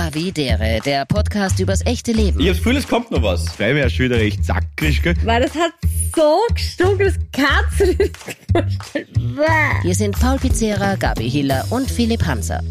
Havi Dere, der Podcast übers echte Leben. Ich hab's Gefühl, es kommt noch was. Weil mir ja schon wieder recht zackrig, gell? Weil das hat so gestunken, das kannst du dir nicht vorstellen. Bäh. Hier sind Paul Pizzera, Gabi Hiller und Philipp Hanser.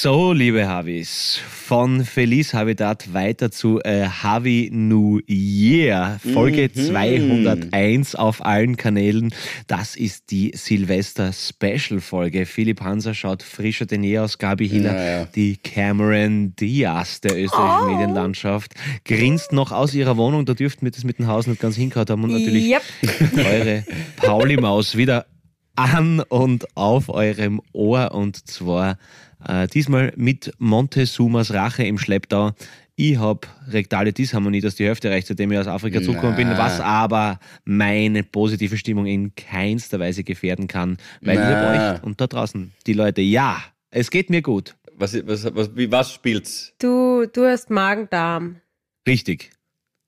So, liebe Havis, von Feliz Habitat weiter zu äh, Havi New Year, Folge 201 auf allen Kanälen. Das ist die Silvester-Special-Folge. Philipp Hanser schaut frischer denn je aus, Gabi Hiller, Ja, ja. die Cameron Diaz der österreichischen Medienlandschaft, grinst noch aus ihrer Wohnung, da dürften wir das mit dem Haus nicht ganz hingehauen haben und natürlich Yep. eure Pauli-Maus wieder an und auf eurem Ohr und zwar äh, diesmal mit Montezumas Rache im Schlepptau. Ich habe rektale Disharmonie, dass die Hälfte reicht, seitdem ich aus Afrika zurückgekommen bin, was aber meine positive Stimmung in keinster Weise gefährden kann, weil Na. ihr euch und da draußen die Leute, ja, es geht mir gut. Was, was, was, wie, was spielt's? Du, du hast Magen-Darm. Richtig.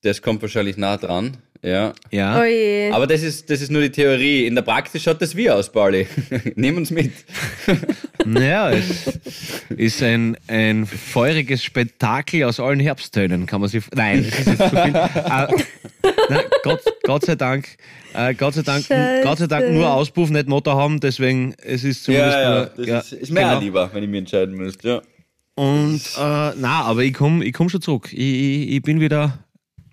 Das kommt wahrscheinlich nah dran. Ja. Ja. Oh je. Aber das ist, das ist nur die Theorie. In der Praxis schaut das wie aus, Pauli. Nimm uns mit. Naja, es ist ein, ein feuriges Spektakel aus allen Herbsttönen, kann man sich. Nein, das ist jetzt zu viel. Äh, nein, Gott, Gott sei Dank, äh, Gott sei Dank, Scheiße. Gott sei Dank nur Auspuff, nicht Motor haben, deswegen es ist zumindest Ja, ja. nur. Das ja, ist, ist mir genau. lieber, wenn ich mich entscheiden müsste. Ja. Und äh, na, aber ich komme ich komm schon zurück. Ich, ich, ich bin wieder.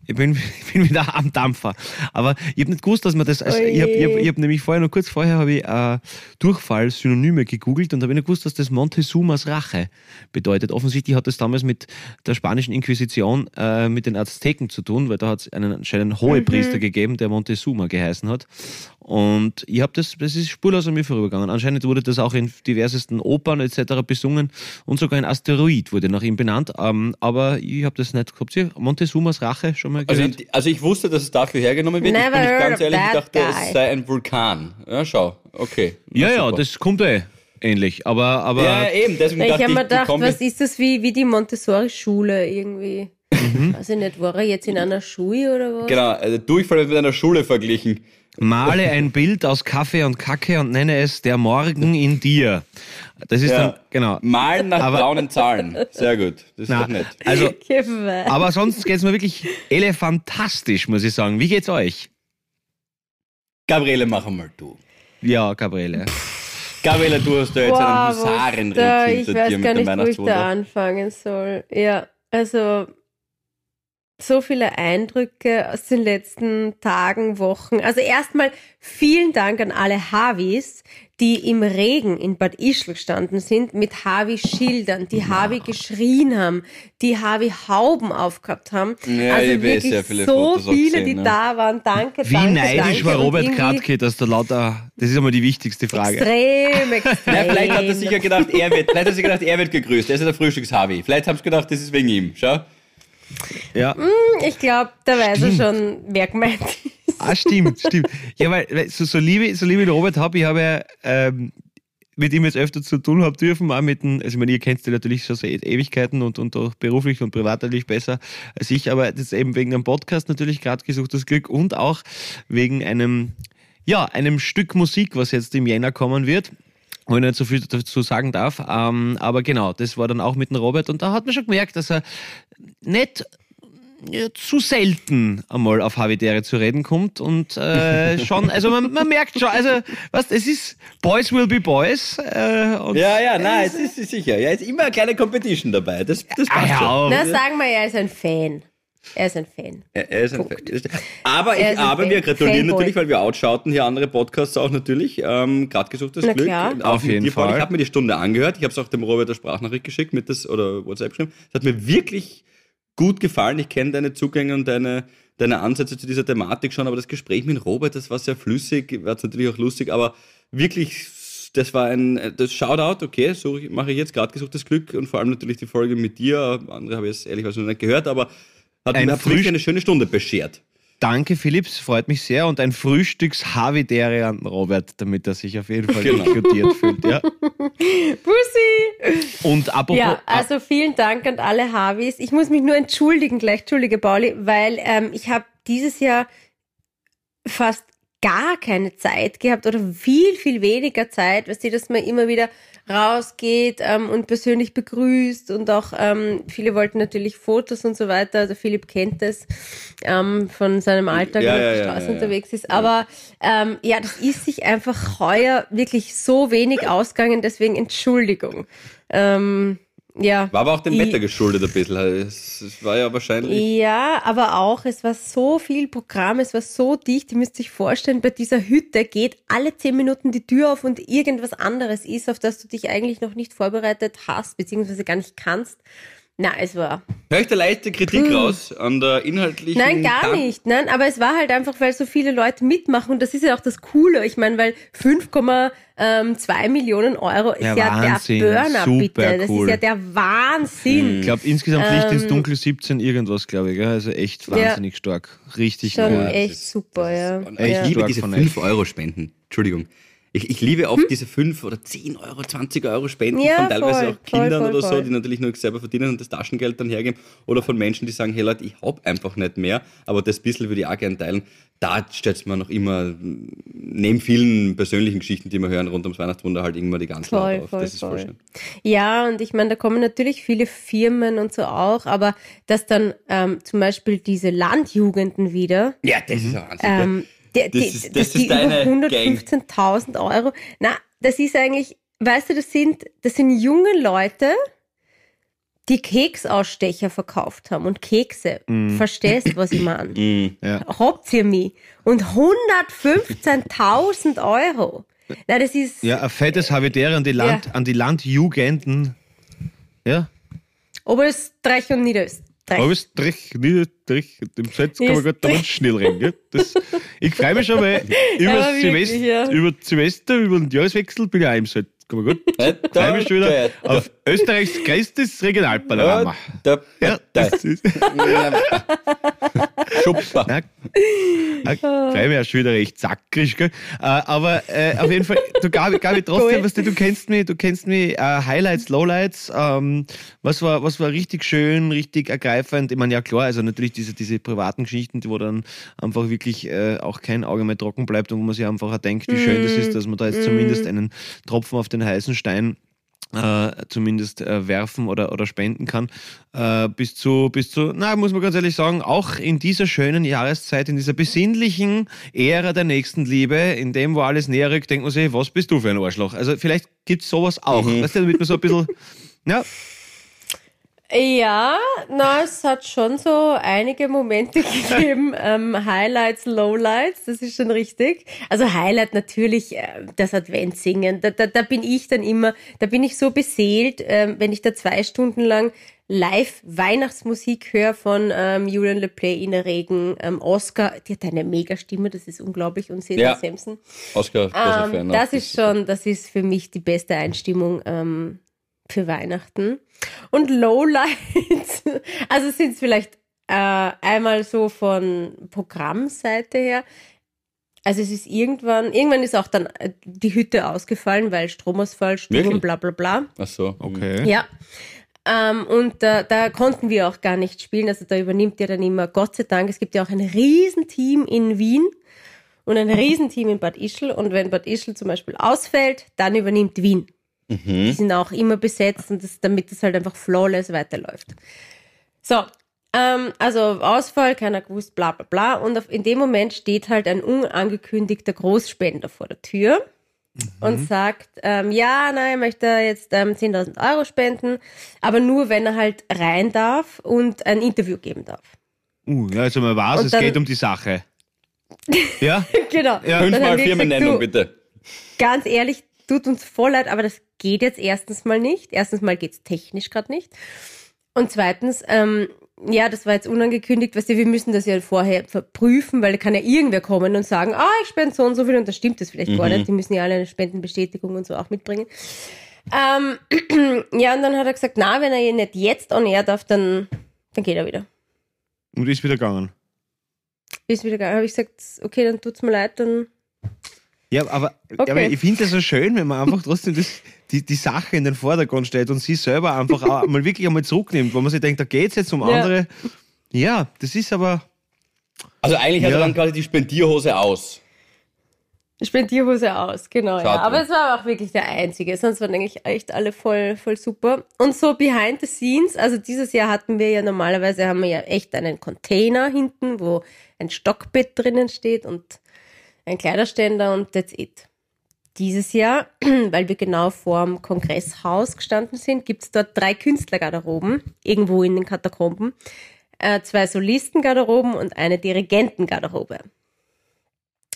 Ich bin, ich bin wieder am Dampfer. Aber ich habe nicht gewusst, dass man das. Also, ich habe hab, hab nämlich vorher, noch kurz vorher, habe ich äh, Durchfall-Synonyme gegoogelt und habe nicht gewusst, dass das Montezumas Rache bedeutet. Offensichtlich hat das damals mit der spanischen Inquisition äh, mit den Azteken zu tun, weil da hat es einen anscheinend Hohepriester gegeben, der Montezuma geheißen hat. Und ich habe das, das ist spurlos an mir vorübergegangen. Anscheinend wurde das auch in diversesten Opern etc. besungen und sogar ein Asteroid wurde nach ihm benannt. Ähm, aber ich habe das nicht. Habt ihr Montezumas Rache schon mal Also, gehört? ich, also ich wusste, dass es dafür hergenommen wird. Never ich bin nicht ganz ehrlich, ich dachte, guy. es sei ein Vulkan. Ja, schau. Okay. ja, Na, ja, super. das kommt eh ähnlich. Aber, aber Ja, eben. Deswegen ich habe mir gedacht, was ist das wie, wie die Montessori-Schule irgendwie? Mhm. Weiß ich nicht, war er jetzt in einer Schule oder was? Genau, also Durchfall wird mit einer Schule verglichen. Male ein Bild aus Kaffee und Kacke und nenne es der Morgen in dir. Das ist Ja. dann, genau. Malen nach Aber- braunen Zahlen. Sehr gut. Das ist Na, doch nett. also, aber sonst geht's mir wirklich elefantastisch, muss ich sagen. Wie geht's euch? Gabriele, mach mal du. Ja, Gabriele. Gabriele, du hast da jetzt einen Boah, was Husarenritt da, ich hinter weiß dir gar mit dem nicht, wo ich da Weihnachtswunder. anfangen soll. Ja, also so viele Eindrücke aus den letzten Tagen, Wochen. Also erstmal vielen Dank an alle Havis, die im Regen in Bad Ischl gestanden sind mit Havi-Schildern, die Havi geschrien haben, die Havi-Hauben aufgehabt haben. Ja, also ich wirklich sehr viele so Fotos viele, gesehen, die ja. da waren. Danke, Wie danke, neidisch danke. war Robert Kratke, dass da lauter, das ist einmal die wichtigste Frage. Extrem, extrem. Na, vielleicht hat er sich ja gedacht, er wird, vielleicht hat er sich gedacht, er wird gegrüßt. Er ist ja der Frühstückshavi. Vielleicht haben sie gedacht, das ist wegen ihm. Schau. Ja. Ich glaube, da weiß er schon, wer gemeint ist. Ah, stimmt, stimmt. Ja, weil, so, so liebe, so liebe ich den Robert habe, ich habe ja ähm, mit ihm jetzt öfter zu tun haben dürfen, auch mit dem, also ich meine, ihr kennt ihn natürlich schon seit Ewigkeiten und, und auch beruflich und privat natürlich besser als ich, aber das ist eben wegen einem Podcast natürlich gerade gesucht das Glück und auch wegen einem, ja, einem Stück Musik, was jetzt im Jänner kommen wird. Wo ich nicht so viel dazu sagen darf. Ähm, aber genau, das war dann auch mit dem Robert und da hat man schon gemerkt, dass er nicht ja, zu selten einmal auf Havidere zu reden kommt und äh, schon, also man, man merkt schon, also was, es ist Boys will be Boys. Äh, und Ja, ja, nein, es ist ist sicher. Ja, ist immer eine kleine Competition dabei. Das, das Ah, passt ja, schon. Na, sagen wir, er ist ein Fan. Er ist ein Fan. Er, er ist ein Fan. Aber, Er ich, aber Fan- wir gratulieren Fanboy. natürlich, weil wir outschauten hier andere Podcasts auch natürlich. Ähm, Gerade gesuchtes Na Glück. klar. Auch Auf mit jeden. Fall. Ich habe mir die Stunde angehört. Ich habe es auch dem Robert eine Sprachnachricht geschickt mit das oder WhatsApp geschrieben. Es hat mir wirklich gut gefallen. Ich kenne deine Zugänge und deine, deine Ansätze zu dieser Thematik schon, aber das Gespräch mit Robert, das war sehr flüssig, war natürlich auch lustig, aber wirklich, das war ein, das Shoutout, okay, so mache ich jetzt gerade gesuchtes Glück und vor allem natürlich die Folge mit dir. Andere habe ich jetzt ehrlicherweise noch nicht gehört, aber hat Ein mir eine schöne Stunde beschert. Danke Philipps, freut mich sehr und ein Frühstücks-Havidere an Robert, damit er sich auf jeden Fall Genau. inkludiert fühlt. Ja. Bussi! Und apropos, Ja, also vielen Dank an alle Harvis. Ich muss mich nur entschuldigen gleich, entschuldige Pauli, weil ähm, ich habe dieses Jahr fast gar keine Zeit gehabt oder viel, viel weniger Zeit, weißt du, dass man immer wieder rausgeht ähm, und persönlich begrüßt und auch ähm, viele wollten natürlich Fotos und so weiter. Also Philipp kennt das ähm, von seinem Alltag, Ja, wenn er auf der Straße ja, ja. unterwegs ist. Aber ähm, ja, das ist sich einfach heuer wirklich so wenig ausgegangen, deswegen Entschuldigung. Ähm, ja. War aber auch dem Wetter geschuldet ein bisschen. Es, es war ja wahrscheinlich. Ja, aber auch, es war so viel Programm, es war so dicht. Ihr müsst sich vorstellen, bei dieser Hütte geht alle zehn Minuten die Tür auf und irgendwas anderes ist, auf das du dich eigentlich noch nicht vorbereitet hast, beziehungsweise gar nicht kannst. Na, es war. Höre ich da leichte Kritik Hm. raus an der inhaltlichen. Nein, gar Kan- nicht. Nein, aber es war halt einfach, weil so viele Leute mitmachen und das ist ja auch das Coole. Ich meine, weil 5,2 Millionen Euro ist Ja, ja, Wahnsinn. der Burner, bitte. Das cool. ist ja der Wahnsinn. Ich glaube, insgesamt Licht ins Ähm, Dunkel 17 irgendwas, glaube ich. Gell? Also echt wahnsinnig stark. Richtig Schon cool. echt super, ja. Ich liebe stark diese von 5 Euro Spenden. Entschuldigung. Ich, ich liebe oft diese 5 oder 10 Euro, 20 Euro Spenden Hm? Ja, von teilweise voll, auch Kindern voll, voll, oder so, die natürlich nur selber verdienen und das Taschengeld dann hergeben. Oder von Menschen, die sagen, hey Leute, ich hab einfach nicht mehr, aber das bisschen würde ich auch gerne teilen. Da stellt man noch immer, neben vielen persönlichen Geschichten, die wir hören rund ums Weihnachtswunder, halt irgendwann die ganz Voll, auf. voll, das ist voll schön. Ja, und ich meine, da kommen natürlich viele Firmen und so auch, aber dass dann ähm, zum Beispiel diese Landjugenden wieder, Ja, das ist Wahnsinn. ähm, die, die, Das ist- das die ist deine über 115.000 Euro, na, das ist eigentlich, weißt du, das sind, das sind junge Leute, die Keksausstecher verkauft haben und Kekse. Verstehst, was ich meine? Mhm. Ja. Habt ihr mich? Und 115.000 Euro. Na, das ist, ja, ein fettes Habitäre an die, Land, Ja. an die Landjugenden. Ja. Oberösterreich und Niederösterreich. Oberstrich, Niederstrich, dem Satz kann man gut damit schnell reden. Gell? Das, ich freue mich schon, weil über, Aber wirklich, Silvester, ja. über Silvester, über den Jahreswechsel bin ich auch im Set. Kann man gut. Ja, Ich freue mich schon wieder auf Österreichs größtes Regionalpanorama. Ja, da, das ist. Schupper. Na, na, mich auch schon wieder recht sackrisch, gell? Äh, aber äh, auf jeden Fall, du Gabi, Gabi trotzdem, Cool. was du, du kennst mich, du kennst mich, äh, Highlights, Lowlights, ähm, was war, was war richtig schön, richtig ergreifend? Ich meine, ja klar, also natürlich diese, diese privaten Geschichten, die wo dann einfach wirklich äh, auch kein Auge mehr trocken bleibt und wo man sich einfach auch denkt, wie schön das ist, dass man da jetzt zumindest einen Tropfen auf den heißen Stein äh, zumindest äh, werfen oder, oder spenden kann. Äh, bis zu, bis zu, na, muss man ganz ehrlich sagen, auch in dieser schönen Jahreszeit, in dieser besinnlichen Ära der Nächstenliebe, in dem, wo alles näher rückt, denkt man sich, was bist du für ein Arschloch? Also vielleicht gibt es sowas auch. Weißt du, damit man so ein bisschen, ja, Ja, na, es hat schon so einige Momente gegeben. ähm, Highlights, Lowlights, das ist schon richtig. Also Highlight natürlich äh, das Adventssingen. Da, da, da bin ich dann immer, da bin ich so beseelt, ähm, wenn ich da zwei Stunden lang live Weihnachtsmusik höre von ähm, Julian LePlay, Ina Regen, ähm, Oscar. Die hat eine mega Stimme, das ist unglaublich. Und Cesar Ja. Sampson. Oscar, großer Ähm, Fan. das ist schon, das ist für mich die beste Einstimmung ähm, für Weihnachten. Und Lowlights, also sind es vielleicht äh, einmal so von Programmseite her. Also es ist irgendwann, irgendwann ist auch dann äh, die Hütte ausgefallen, weil Stromausfall, Wirklich? bla bla bla. Ach so. okay. Ja. Ähm, und da, da konnten wir auch gar nicht spielen. Also da übernimmt ja dann immer, Gott sei Dank, es gibt ja auch ein Riesenteam in Wien und ein Riesenteam in Bad Ischl. Und wenn Bad Ischl zum Beispiel ausfällt, dann übernimmt Wien. Die sind auch immer besetzt und das, damit es halt einfach flawless weiterläuft. So, ähm, also Ausfall, keiner gewusst, bla bla bla. Und auf, in dem Moment steht halt ein unangekündigter Großspender vor der Tür und sagt, ähm, ja, nein, er möchte jetzt ähm, 10.000 Euro spenden, aber nur, wenn er halt rein darf und ein Interview geben darf. Uh, ja, also man weiß, Und es dann- geht um die Sache. Ja, genau. Ja. Fünfmal Firmennennung, gesagt, du, bitte. ganz ehrlich, tut uns voll leid, aber das geht jetzt erstens mal nicht. Erstens mal geht's technisch gerade nicht. Und zweitens, ähm, ja, das war jetzt unangekündigt, weißt du, wir müssen das ja vorher verprüfen, weil da kann ja irgendwer kommen und sagen, ah, ich spende so und so viel und das stimmt das vielleicht gar nicht. Die müssen ja alle eine Spendenbestätigung und so auch mitbringen. Ähm, ja, und dann hat er gesagt, na, wenn er nicht jetzt on air darf, dann, dann geht er wieder. und ist wieder gegangen. Ist wieder gegangen. Habe ich gesagt, okay, dann tut's mir leid, dann Ja, aber, Okay. aber ich finde das so schön, wenn man einfach trotzdem das, die, die Sache in den Vordergrund stellt und sie selber einfach auch mal wirklich einmal zurücknimmt, wo man sich denkt, da geht es jetzt um Ja. andere. Ja, das ist aber. Also eigentlich hat Ja. er dann quasi die Spendierhose aus. Spendierhose aus, genau. Ja. Aber es war auch wirklich der einzige. Sonst waren eigentlich echt alle voll, voll super. Und so behind the scenes, also dieses Jahr hatten wir ja normalerweise haben wir ja echt einen Container hinten, wo ein Stockbett drinnen steht und ein Kleiderständer und that's it. Dieses Jahr, weil wir genau vorm Kongresshaus gestanden sind, gibt's dort drei Künstlergarderoben, irgendwo in den Katakomben, äh, zwei Solistengarderoben und eine Dirigentengarderobe.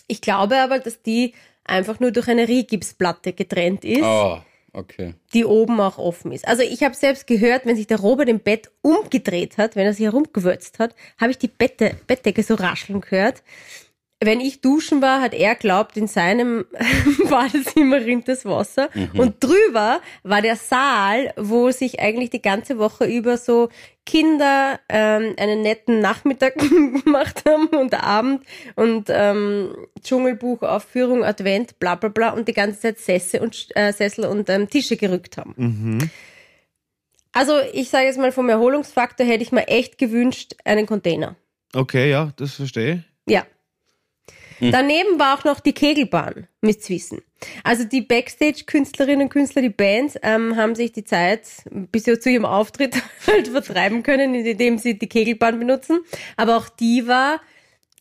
Ich glaube aber, dass die einfach nur durch eine Rigipsplatte getrennt ist, Oh, okay. die oben auch offen ist. Also ich habe selbst gehört, wenn sich der Robert im Bett umgedreht hat, wenn er sich herumgewürzt hat, habe ich die Bette, Bettdecke so rascheln gehört. Wenn ich duschen war, hat er glaubt, in seinem Badezimmer rinnt das Wasser. Und drüber war der Saal, wo sich eigentlich die ganze Woche über so Kinder ähm, einen netten Nachmittag gemacht haben und Abend und ähm, Dschungelbuchaufführung, Advent, bla bla bla und die ganze Zeit Sesse und, äh, Sessel und ähm, Tische gerückt haben. Mhm. Also ich sage jetzt mal, vom Erholungsfaktor hätte ich mir echt gewünscht, einen Container. Okay, ja, das verstehe ich. Ja. Daneben war auch noch die Kegelbahn, müsst ihr wissen. Also die Backstage-Künstlerinnen und Künstler, die Bands, ähm, haben sich die Zeit bis zu ihrem Auftritt halt vertreiben können, indem sie die Kegelbahn benutzen. Aber auch die war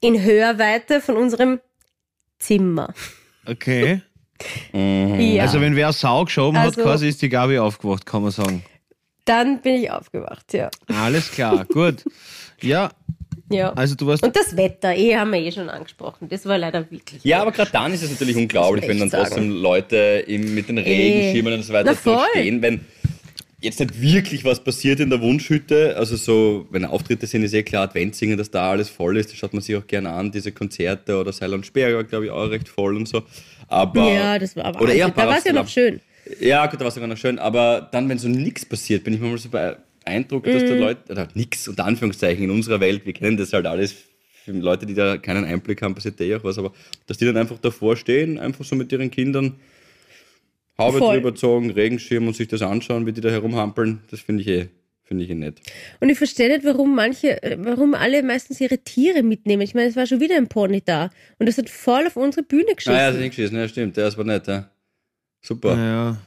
in Hörweite von unserem Zimmer. Okay. Ja. Also wenn wer Sau geschoben hat, Also- quasi ist die Gabi aufgewacht, kann man sagen. Dann bin ich aufgewacht, ja. Alles klar, gut. Ja, ja. also du warst. Und das Wetter, eh haben wir eh schon angesprochen. Das war leider wirklich. Ja, aber gerade dann ist es natürlich unglaublich, wenn dann trotzdem Leute im, mit den Regenschirmen und so weiter Na so stehen, wenn jetzt nicht wirklich was passiert in der Wunschhütte, also so, wenn Auftritte sind, ist eh klar, Adventsingen, dass da alles voll ist, das schaut man sich auch gerne an, diese Konzerte oder Seil und Speer war, glaube ich, auch recht voll und so. Aber, Ja, das war aber Oder eher Da war es ja noch schön. Ja, gut, da war es sogar noch schön, aber dann, wenn so nichts passiert, bin ich manchmal so beeindruckt, dass Mhm. da Leute, oder nichts, unter Anführungszeichen, in unserer Welt, wir kennen das halt alles, für Leute, die da keinen Einblick haben, passiert eh auch was, aber dass die dann einfach davor stehen, einfach so mit ihren Kindern, Haube Voll. drüber gezogen, Regenschirm und sich das anschauen, wie die da herumhampeln, das finde ich eh, finde ich eh nett. Und ich verstehe nicht, warum manche, warum alle meistens ihre Tiere mitnehmen. Ich meine, es war schon wieder ein Pony da. Und das hat voll auf unsere Bühne geschossen. Ah ja, das ist nicht geschissen, ja stimmt, das war nett, ja. Super. Ja.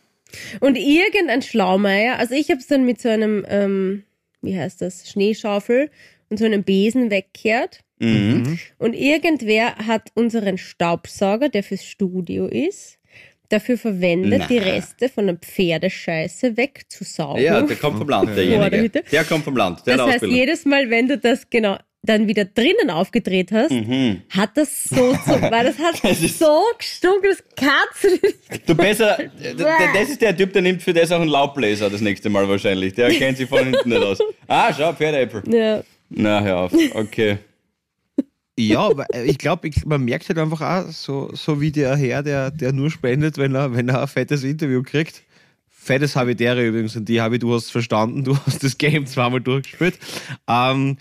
Und irgendein Schlaumeier, also ich habe es dann mit so einem, ähm, wie heißt das, Schneeschaufel und so einem Besen weggekehrt. Mhm. Und irgendwer hat unseren Staubsauger, der fürs Studio ist, dafür verwendet, Na. die Reste von der Pferdescheiße wegzusaugen. Ja, der kommt vom Land, derjenige. Der kommt vom Land, der das heißt, jedes Mal, wenn du das genau dann wieder drinnen aufgedreht hast, Mhm. hat das so, so weil das hat Das so gestunken, das kannst du nicht. Du besser, d- das ist der Typ, der nimmt für das auch einen Laubbläser das nächste Mal wahrscheinlich. Der kennt sich von hinten nicht aus. Ah, schau, Pferdeäpfel. Ja. Na, hör auf. Okay. Ja, äh, ich glaube, man merkt halt einfach auch, so, so wie der Herr, der, der nur spendet, wenn er, wenn er ein fettes Interview kriegt. Fettes Habitäre übrigens, und die habe ich, du hast verstanden, du hast das Game zweimal durchgespielt. Ähm,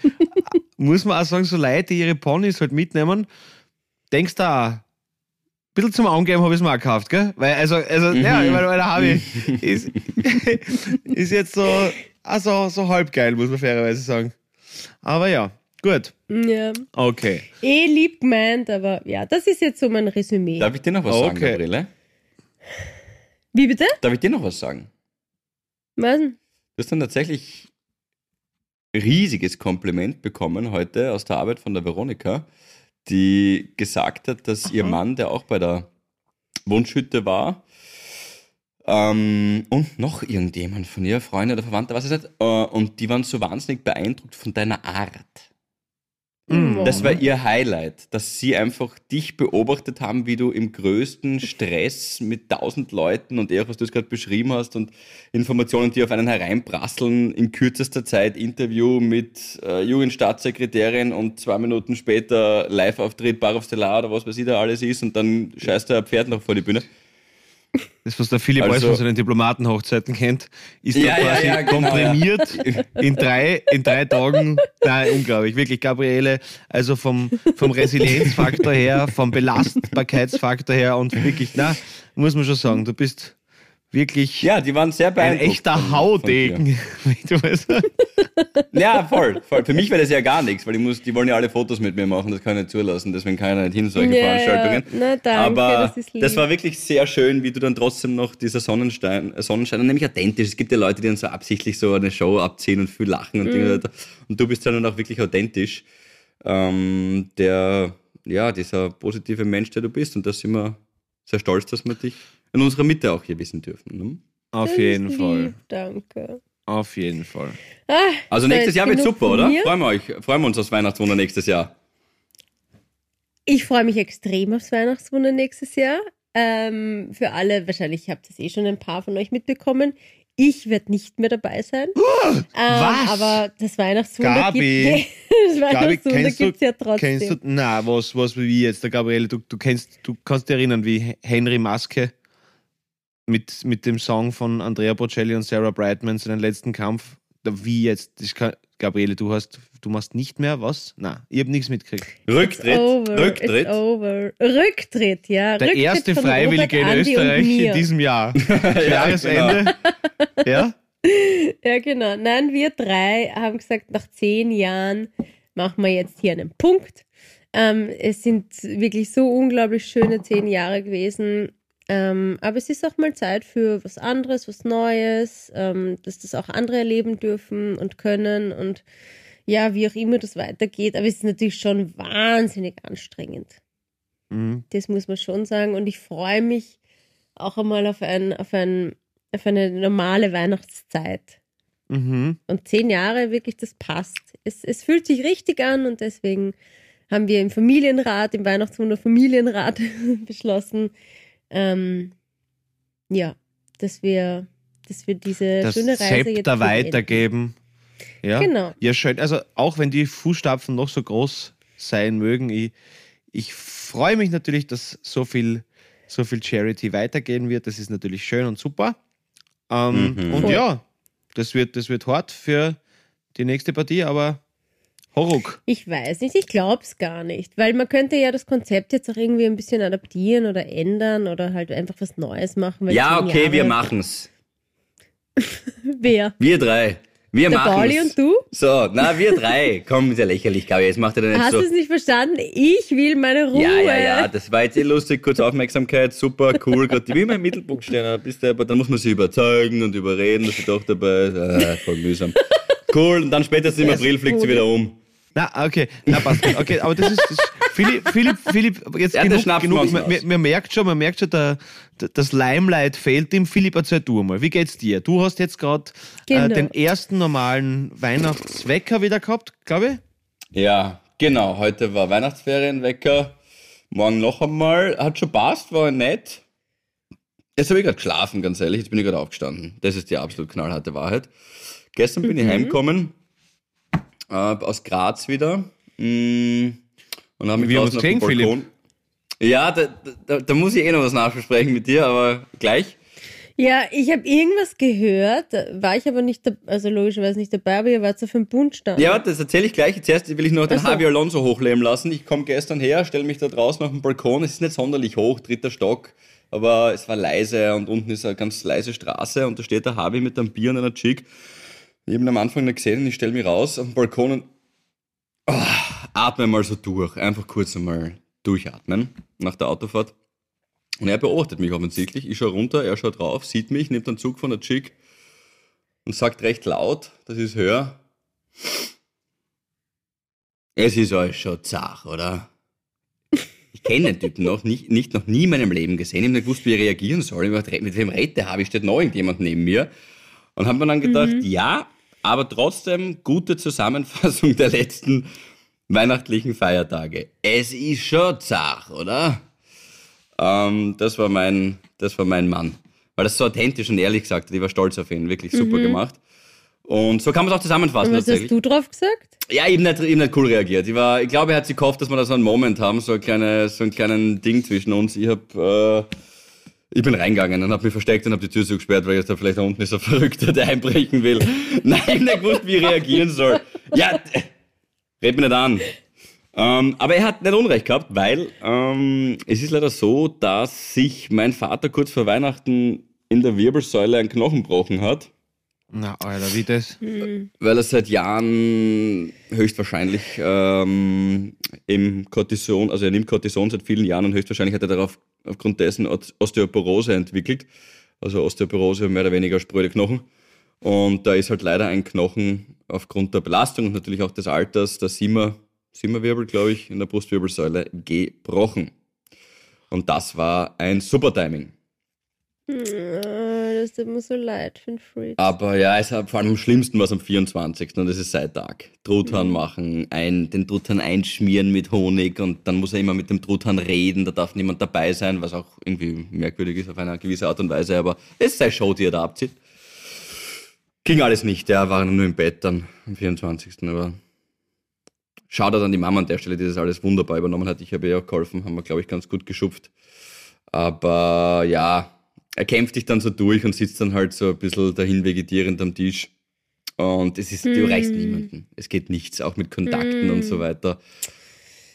muss man auch sagen, so Leute, die ihre Ponys halt mitnehmen, denkst du auch, ein bisschen zum Angeben habe ich es mir auch gekauft, gell? Weil, also, also ja, ich meine, weil der Harvey ist, ist jetzt so, also, so halb geil, muss man fairerweise sagen. Aber ja, gut, ja. okay. Eh lieb gemeint, aber ja, das ist jetzt so mein Resümee. Darf ich dir noch was sagen, Okay. Gabriele? Wie bitte? Darf ich dir noch was sagen? Was? denn? Du hast dann tatsächlich riesiges Kompliment bekommen heute aus der Arbeit von der Veronika, die gesagt hat, dass ihr Mann, der auch bei der Wunschhütte war, ähm, und noch irgendjemand von ihr, Freunde oder Verwandte, was ist nicht, äh, und die waren so wahnsinnig beeindruckt von deiner Art. Mhm. Das war ihr Highlight, dass sie einfach dich beobachtet haben, wie du im größten Stress mit tausend Leuten und eher, was du es gerade beschrieben hast und Informationen, die auf einen hereinprasseln, in kürzester Zeit Interview mit äh, Jugendstaatssekretärin und zwei Minuten später Live-Auftritt, Bar of Stellar oder was weiß ich da alles ist und dann scheißt der Pferd noch vor die Bühne. Das, was der Philipp Also- alles von seinen Diplomatenhochzeiten kennt, ist Ja, da ja, quasi ja, genau, komprimiert in, drei, in drei Tagen. Nein, unglaublich. Wirklich, Gabriele, also vom, vom Resilienzfaktor her, vom Belastbarkeitsfaktor her und wirklich, na, muss man schon sagen, du bist wirklich Ja, die waren sehr ein beeindruckt. echter von- von Haudegen. Ja, voll, voll. Für mich wäre das ja gar nichts, weil ich muss, die wollen ja alle Fotos mit mir machen, das kann ich nicht zulassen, deswegen kann ich nicht hin, solche Ja, Veranstaltungen. Na, danke, Aber das ist lieb. das war wirklich sehr schön, wie du dann trotzdem noch dieser Sonnenstein, äh, Sonnenschein, nämlich authentisch. Es gibt ja Leute, die dann so absichtlich so eine Show abziehen und viel lachen und Mhm. Dinge. Und du bist dann auch wirklich authentisch. Ähm, der, ja, dieser positive Mensch, der du bist. Und da sind wir sehr stolz, dass wir dich in unserer Mitte auch hier wissen dürfen. Ne? Auf Das jeden ist Fall. lieb, Danke. Auf jeden Fall. Ah, Also so, nächstes Jahr wird super, oder? mir. Freuen wir, euch, freuen wir uns aufs Weihnachtswunder nächstes Jahr. Ich freue mich extrem aufs Weihnachtswunder nächstes Jahr. Ähm, für alle, wahrscheinlich habt ihr es eh schon ein paar von euch mitbekommen. Ich werde nicht mehr dabei sein. ähm, was? Aber das Weihnachtswunder Gabi. gibt das Gabi, Weihnachtswunder kennst du, gibt's ja trotzdem. kennst du, na, was, was wie jetzt, der Gabriele, du, du kennst, du kannst dich erinnern, wie Henry Maske mit, mit dem Song von Andrea Bocelli und Sarah Brightman seinen letzten Kampf, wie jetzt, das kann, Gabriele, du hast, du machst nicht mehr was? Na, ich habe nichts mitgekriegt. Rücktritt. over, Rücktritt. It's over. Rücktritt, ja. Der Rücktritt erste von Freiwillige in Österreich in diesem Jahr. Ja, Jahresende. Ja? Ja, genau. Nein, wir drei haben gesagt, nach zehn Jahren machen wir jetzt hier einen Punkt. Ähm, es sind wirklich so unglaublich schöne zehn Jahre gewesen. Ähm, aber es ist auch mal Zeit für was anderes, was Neues, ähm, dass das auch andere erleben dürfen und können und ja, wie auch immer das weitergeht. Aber es ist natürlich schon wahnsinnig anstrengend. Mhm. Das muss man schon sagen. Und ich freue mich auch einmal auf, ein, auf, ein, auf eine normale Weihnachtszeit. Mhm. Und zehn Jahre wirklich, das passt. Es, es fühlt sich richtig an und deswegen haben wir im Familienrat, im Weihnachtswunder Familienrat beschlossen, ähm, ja, dass wir, dass wir diese Das schöne Reise jetzt Zepter beenden. weitergeben. Ja. Genau. Ja, schön. Also auch wenn die Fußstapfen noch so groß sein mögen, ich, ich freue mich natürlich, dass so viel, so viel Charity weitergehen wird. Das ist natürlich schön und super. Ähm, Mhm. Und Voll. ja, das wird, das wird hart für die nächste Partie, aber Horuk. Ich weiß nicht, ich glaube es gar nicht, weil man könnte ja das Konzept jetzt auch irgendwie ein bisschen adaptieren oder ändern oder halt einfach was Neues machen. Ja, okay, Jahre- wir machen's. Wer? Wir drei. Wir Der machen's. Pauli und du? So, na, wir drei. Komm, ist ja lächerlich, Gabi. Jetzt macht er nicht Hast so. du es nicht verstanden? Ich will meine Ruhe. Ja, ja, ja, das war jetzt eh lustig, kurz Aufmerksamkeit, super, cool, gerade die will immer im Mittelpunkt stehen, bist du, aber dann muss man sie überzeugen und überreden, dass sie doch dabei ist, ah, voll mühsam. Cool, und dann spätestens im April fliegt sie wieder um. Na, okay, na passt. Okay, aber das ist. Das, Philipp, Philipp, Philipp, jetzt Ja, das genug, genug. Man, man, man merkt schon, man merkt schon, der, der, das Limelight fehlt ihm. Philipp, erzähl du mal, wie geht's dir? Du hast jetzt gerade Genau. äh, den ersten normalen Weihnachtswecker wieder gehabt, glaube ich. Ja, genau, heute war Weihnachtsferienwecker, morgen noch einmal, hat schon passt, war nett. Jetzt habe ich gerade geschlafen, ganz ehrlich, jetzt bin ich gerade aufgestanden. Das ist die absolut knallharte Wahrheit. Gestern bin ich heimgekommen, äh, aus Graz wieder, mm, und habe mich Wir haben draußen uns auf dem Balkon. Ja, da, da, da muss ich eh noch was nachbesprechen mit dir, aber gleich. Ja, ich habe irgendwas gehört, war ich aber nicht, da- also logischerweise nicht dabei, aber ihr wart so auf dem Bundstand. Ja, das erzähle ich gleich. Zuerst will ich noch den so. Javi Alonso hochleben lassen. Ich komme gestern her, stelle mich da draußen auf den Balkon. Es ist nicht sonderlich hoch, dritter Stock, aber es war leise und unten ist eine ganz leise Straße und da steht der Javi mit einem Bier und einer Chick. Ich habe ihn am Anfang nicht gesehen und ich stelle mich raus auf den Balkon und oh, atme mal so durch. Einfach kurz einmal durchatmen nach der Autofahrt. Und er beobachtet mich offensichtlich. Ich schaue runter, er schaut drauf, sieht mich, nimmt einen Zug von der Chick und sagt recht laut, dass ich es höre. Es ist alles schon zach, oder? Ich kenne den Typen noch, nicht, nicht noch nie in meinem Leben gesehen. Ich habe nicht gewusst, wie ich reagieren soll. Ich gedacht, mit wem redet der? Habe ich steht noch irgendjemand neben mir? Und habe mir dann gedacht, ja, aber trotzdem gute Zusammenfassung der letzten weihnachtlichen Feiertage. Es ist schon zach, oder? Ähm, das war mein, das war mein Mann. Weil das so authentisch und ehrlich gesagt hat. Ich war stolz auf ihn. Wirklich super gemacht. Und so kann man es auch zusammenfassen Und was hast du drauf gesagt? Ja, eben nicht, eben nicht cool reagiert. Ich, war, ich glaube, er hat sich gehofft, dass wir da so einen Moment haben, so, eine kleine, so einen kleinen Ding zwischen uns. Ich hab, äh, ich bin reingegangen und habe mich versteckt und habe die Tür so gesperrt, weil jetzt da vielleicht da unten ist ein Verrückter, der einbrechen will. Nein, ich nicht gewusst, wie ich reagieren soll. Ja, red mich nicht an. Ähm, aber er hat nicht Unrecht gehabt, weil ähm, es ist leider so, dass sich mein Vater kurz vor Weihnachten in der Wirbelsäule einen Knochen gebrochen hat. Na, Alter, wie das? Hm. weil er seit Jahren höchstwahrscheinlich ähm, im Cortison, also er nimmt Cortison seit vielen Jahren und höchstwahrscheinlich hat er darauf aufgrund dessen Ost- Osteoporose entwickelt. Also Osteoporose mehr oder weniger spröde Knochen. Und da ist halt leider ein Knochen aufgrund der Belastung und natürlich auch des Alters, der Siemer, Siemerwirbel, glaube ich, in der Brustwirbelsäule gebrochen. Und das war ein super Timing. Ah, Das tut mir so leid für den Fritz. Aber ja, es hat vor allem am schlimmsten war es am 24. und das ist seit Tag. Truthahn Mhm. machen, ein, den Truthahn einschmieren mit Honig und dann muss er immer mit dem Truthahn reden, da darf niemand dabei sein, was auch irgendwie merkwürdig ist auf eine gewisse Art und Weise, aber es ist seine Show, die er da abzieht. Ging alles nicht, der war nur im Bett dann am 24. Aber schaut an die Mama an der Stelle, die das alles wunderbar übernommen hat. Ich habe ihr auch geholfen, haben wir, glaube ich, ganz gut geschupft. Aber ja, er kämpft sich dann so durch und sitzt dann halt so ein bisschen dahin vegetierend am Tisch. Und es ist, du Hm. erreichst niemanden. Es geht nichts, auch mit Kontakten und so weiter.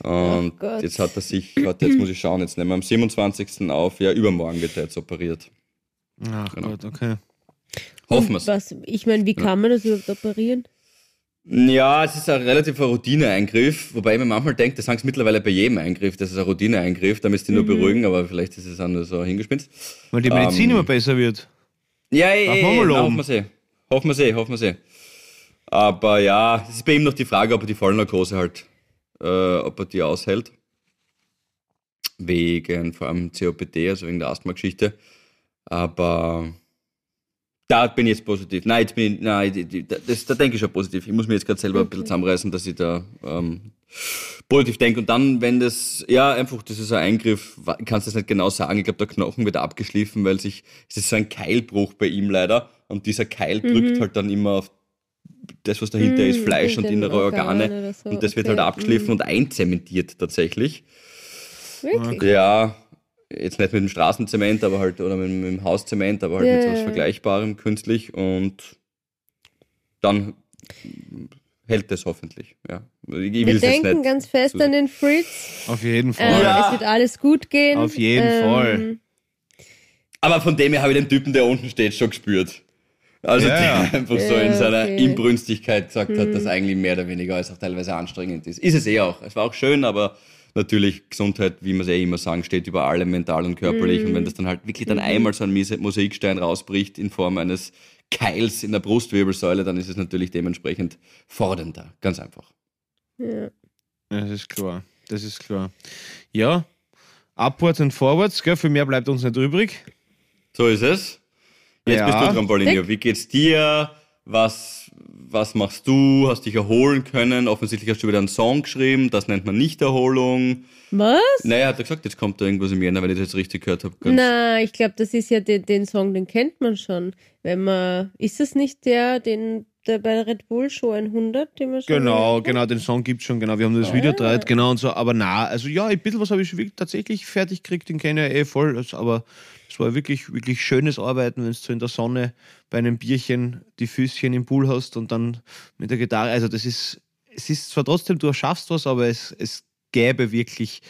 Und Oh jetzt hat er sich, warte, jetzt muss ich schauen, jetzt nehmen wir am 27. auf, ja, übermorgen wird er jetzt operiert. Ach Genau. Gott, okay. Hoffen wir's. Was, ich meine, wie kann man das überhaupt operieren? Ja, es ist ein relativ ein Routineeingriff, wobei ich mir manchmal denke, das sagen sie mittlerweile bei jedem Eingriff, das ist ein Routineeingriff, damit sie nur beruhigen, aber vielleicht ist es auch nur so hingespinst. Weil die Medizin Ähm, immer besser wird. Ja, ja, ja, hoffen wir sie. Hoffen wir sie, hoffen wir sie. Aber ja, es ist bei ihm noch die Frage, ob er die Vollnarkose halt, äh, ob er die aushält. Wegen vor allem COPD, also wegen der Asthma-Geschichte. Aber da bin ich jetzt positiv. Nein, jetzt bin ich, nein, das, da denke ich schon positiv. Ich muss mir jetzt gerade selber ein bisschen zusammenreißen, dass ich da ähm, positiv denke. Und dann, wenn das, ja, einfach, das ist ein Eingriff, ich kann es nicht genau sagen. Ich glaube, der Knochen wird abgeschliffen, weil sich, es ist so ein Keilbruch bei ihm leider. Und dieser Keil drückt halt dann immer auf das, was dahinter Mhm, ist, Fleisch und innere Organe. Organen oder so, Und das wird okay, halt abgeschliffen mhm. und einzementiert tatsächlich. Wirklich? Ja, jetzt nicht mit dem Straßenzement, aber halt, oder mit, mit dem Hauszement, aber halt Ja, mit so was ja. Vergleichbarem künstlich und dann hält es hoffentlich. Ja. Ich will Wir denken nicht. ganz fest an den Fritz. Auf jeden Äh, Fall. Ja. Es wird alles gut gehen. Auf jeden Ähm, Fall. Aber von dem her habe ich den Typen, der unten steht, schon gespürt. Also Ja, ja. der einfach so in Ja, seiner okay. Inbrünstigkeit gesagt hat, dass eigentlich mehr oder weniger als auch teilweise anstrengend ist. Ist es eh auch. Es war auch schön, aber natürlich Gesundheit, wie wir es eh immer sagen, steht über allem mental und körperlich. Und wenn das dann halt wirklich dann einmal so ein Mosaikstein rausbricht in Form eines Keils in der Brustwirbelsäule, dann ist es natürlich dementsprechend fordernder. Ganz einfach. Ja. Das ist klar. Das ist klar. Ja, upwards und forwards, gell? Für mehr bleibt uns nicht übrig. So ist es. Jetzt Ja. bist du dran, Paulinho. Wie geht's dir? Was, was machst du? Hast dich erholen können? Offensichtlich hast du wieder einen Song geschrieben. Das nennt man Nicht-Erholung. Was? Naja, hat er gesagt, jetzt kommt da irgendwas im Jänner, wenn ich das jetzt richtig gehört habe. Na, ich glaube, das ist ja den, den Song, den kennt man schon. Wenn man, ist das nicht der, den der bei Red Bull Show 100, den man schon Genau, genau, den Song gibt's schon, genau. Wir haben das Video gedreht, genau und so. Aber na, also ja, ein bisschen was habe ich schon wirklich tatsächlich fertig gekriegt, den kenne ich ja eh voll. Aber es war wirklich, wirklich schönes Arbeiten, wenn du so in der Sonne bei einem Bierchen die Füßchen im Pool hast und dann mit der Gitarre. Also das ist, es ist zwar trotzdem, du schaffst was, aber es, es gäbe wirklich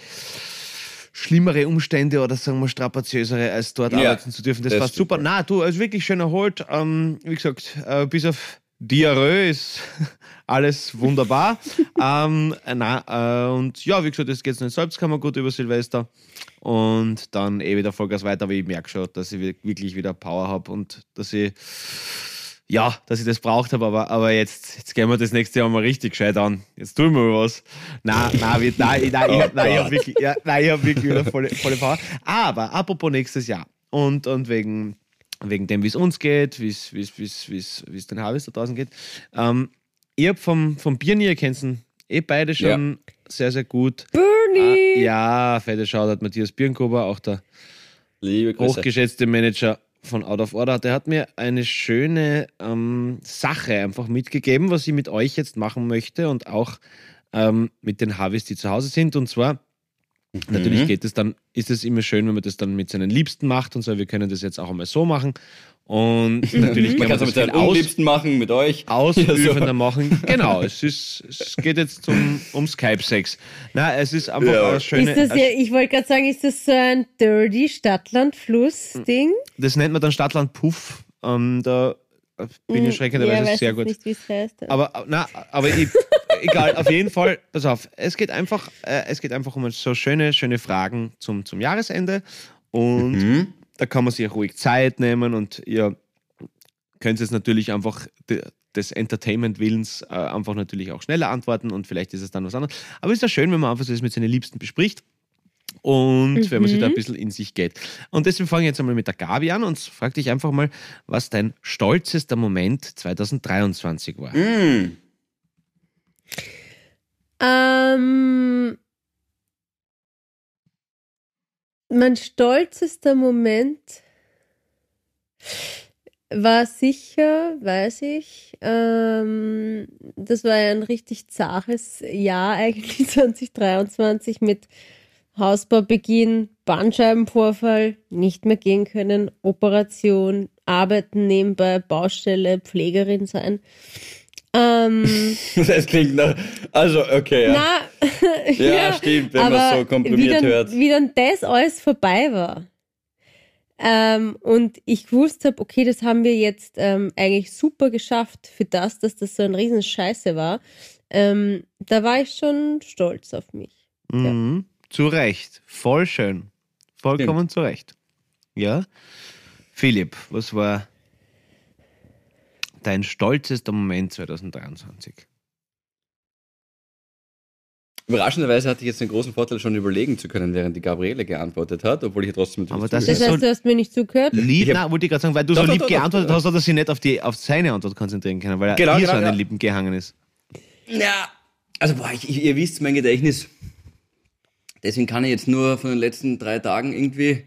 schlimmere Umstände oder sagen wir strapaziösere, als dort Ja, arbeiten zu dürfen. Das, das war super. Na, du, also wirklich schön erholt. Ähm, wie gesagt, äh, bis auf Diarrhoe ist alles wunderbar. ähm, na, äh, und ja, wie gesagt, jetzt geht es in den Selbstkammer gut über Silvester. Und dann eh wieder Vollgas weiter, aber ich merke schon, dass ich wirklich wieder Power habe und dass ich ja, dass ich das braucht habe, aber, aber jetzt, jetzt gehen wir das nächste Jahr mal richtig gescheit an. Jetzt tun wir mal was. Nein, nein, wir- nein, ich- nein, ich, nein, ich habe wirklich, ja, nein, ich hab wirklich wieder volle, volle Power. Aber apropos nächstes Jahr und, und wegen, wegen dem, wie es uns geht, wie es wie's, wie's, wie's, wie's den Harvest da draußen geht. Ähm, ich habe vom, vom Bier nie kennst eh beide schon sehr, sehr gut. Bernie! Ah, ja, fette Shoutout Matthias Birnkober, auch der hochgeschätzte Manager von Out of Order, der hat mir eine schöne ähm, Sache einfach mitgegeben, was ich mit euch jetzt machen möchte und auch ähm, mit den Harveys, die zu Hause sind. Und zwar, natürlich geht es dann, ist es immer schön, wenn man das dann mit seinen Liebsten macht und so. Wir können das jetzt auch einmal so machen. Und natürlich Man kann man das mit seinen aus, Unliebsten machen, mit euch. ausübender Ja, so. machen. Genau, es, ist, es geht jetzt um, um Skype-Sex. Na, es ist einfach Ja. eine schöne. Ist das ja, ich wollte gerade sagen, ist das so ein Dirty Stadtland-Fluss-Ding? das nennt man dann Stadtland Puff. Ähm, da bin ich Hm, ja, weiß sehr gut. nicht, wie es heißt. Aber na, aber ich, egal, auf jeden Fall, pass auf, es geht einfach, äh, es geht einfach um so schöne, schöne Fragen zum, zum Jahresende. Und Mhm. da kann man sich ruhig Zeit nehmen und ihr könnt jetzt natürlich einfach de, des Entertainment-Willens äh, einfach natürlich auch schneller antworten und vielleicht ist es dann was anderes. Aber es ist ja schön, wenn man einfach so das mit seinen Liebsten bespricht und wenn man sich da ein bisschen in sich geht. Und deswegen fange ich jetzt einmal mit der Gabi an und frag dich einfach mal, was dein stolzester Moment 2023 war. Mm. Ähm, mein stolzester Moment war sicher, weiß ich, ähm, das war ja ein richtig zaches Jahr eigentlich 2023 mit Hausbaubeginn, Bandscheibenvorfall, nicht mehr gehen können, Operation, Arbeiten nebenbei, Baustelle, Pflegerin sein. Ähm, Das klingt nach. Also, okay, ja. na, Ja, stimmt, wenn aber so komprimiert wie dann, hört. Wie dann das alles vorbei war. Ähm, und ich gewusst habe, okay, das haben wir jetzt ähm, eigentlich super geschafft für das, dass das so ein riesen Scheiße war. Ähm, da war ich schon stolz auf mich. Mhm. Zu Recht. Voll schön. Vollkommen zu Recht. Ja. Philipp, was war dein stolzester Moment 2023? Überraschenderweise hatte ich jetzt den großen Vorteil, schon überlegen zu können, während die Gabriele geantwortet hat, obwohl ich ja trotzdem natürlich Aber das Das heißt, du hast mir nicht zugehört? Lieb, nein, wollte ich gerade sagen, weil du Doch, so doch, lieb doch, geantwortet hast, hat er sich nicht auf, die, auf seine Antwort konzentrieren können, weil er Genau, dir genau, so an den. Lippen gehangen ist. Ja, also boah, ich, ihr wisst mein Gedächtnis. Deswegen kann ich jetzt nur von den letzten drei Tagen irgendwie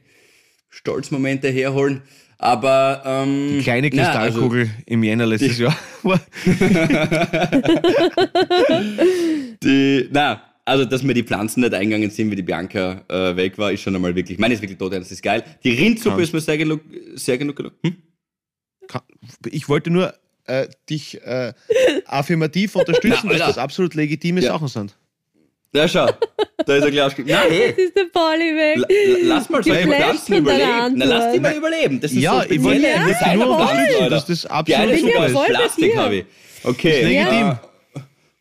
Stolzmomente herholen. Aber ähm, Die kleine na, also- Kristallkugel im Jänner letztes Jahr. war- Die, na, also dass mir die Pflanzen nicht eingegangen sind, wie die Bianca äh, weg war, ist schon einmal wirklich. Meine ist wirklich tot, das ist geil. Die Rindsuppe Kann. ist mir sehr genug, sehr genug gelungen. Hm? Ich wollte nur äh, dich äh, affirmativ unterstützen, Na, dass das absolut legitime Ja. Sachen sind. Ja, schau, da ist er gleich Na, hey, Jetzt ist der Pauli weg. la- lass mal Pflanzen von deiner überleben. Na, lass die mal überleben. Das ist Ja, so ich wollte- ich wollte Designer- nur dass das absolut Geile super ist. Bei Plastik habe ich. Okay. Ist legitim. Ja.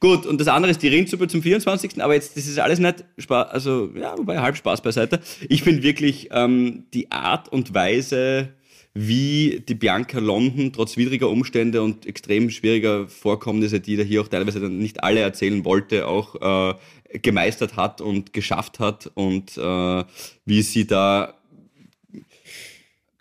Gut, und das andere ist die Rindsuppe zum 24. Aber jetzt, das ist alles nicht Spaß, also ja, wobei halb Spaß beiseite. Ich finde wirklich ähm, die Art und Weise, wie die Bianca London trotz widriger Umstände und extrem schwieriger Vorkommnisse, die da hier auch teilweise dann nicht alle erzählen wollte, auch äh, gemeistert hat und geschafft hat und äh, wie sie da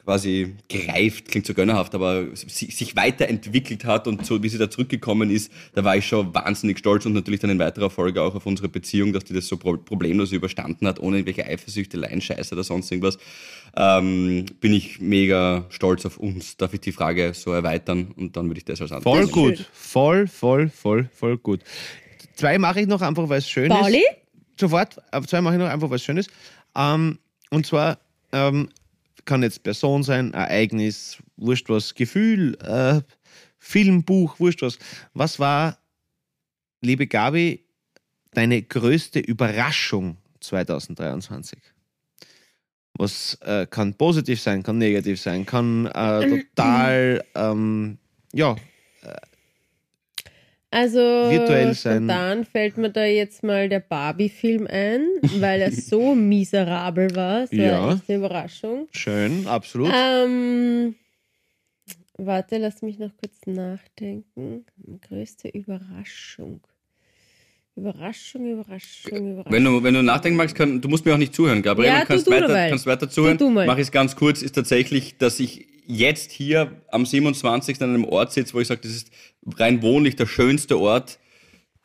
quasi gereift, klingt so gönnerhaft, aber si- sich weiterentwickelt hat und so wie sie da zurückgekommen ist, da war ich schon wahnsinnig stolz und natürlich dann in weiterer Folge auch auf unsere Beziehung, dass die das so pro problemlos überstanden hat, ohne irgendwelche Eifersüchteleien, Scheiße oder sonst irgendwas. Ähm, bin ich mega stolz auf uns. Darf ich die Frage so erweitern und dann würde ich das als Antwort Voll gut. Voll, voll, voll, voll gut. Zwei mache ich noch einfach, weil es schön Pauli? ist. Sofort. Zwei mache ich noch einfach, weil es schön ist. Ähm, und zwar ähm, kann jetzt Person sein, Ereignis, wurscht was, Gefühl, äh, Film, Buch, wurscht was. Was war, liebe Gabi, deine größte Überraschung 2023? Was äh, kann positiv sein, kann negativ sein, kann äh, total, ähm, ja, Also virtuell sein. spontan fällt mir da jetzt mal der Barbie-Film ein, weil er so miserabel war. Das war Ja. eine Überraschung. schön, absolut. Ähm, warte, lass mich noch kurz nachdenken. Größte Überraschung. Überraschung, Überraschung, Überraschung. Wenn du, wenn du nachdenken magst, kann, du musst mir auch nicht zuhören, Gabriele. Ja, du kannst, du weiter, kannst weiter zuhören. Tu du mal. Mach ich es ganz kurz, ist tatsächlich, dass ich jetzt hier am 27. an einem Ort sitze, wo ich sage, das ist rein wohnlich der schönste Ort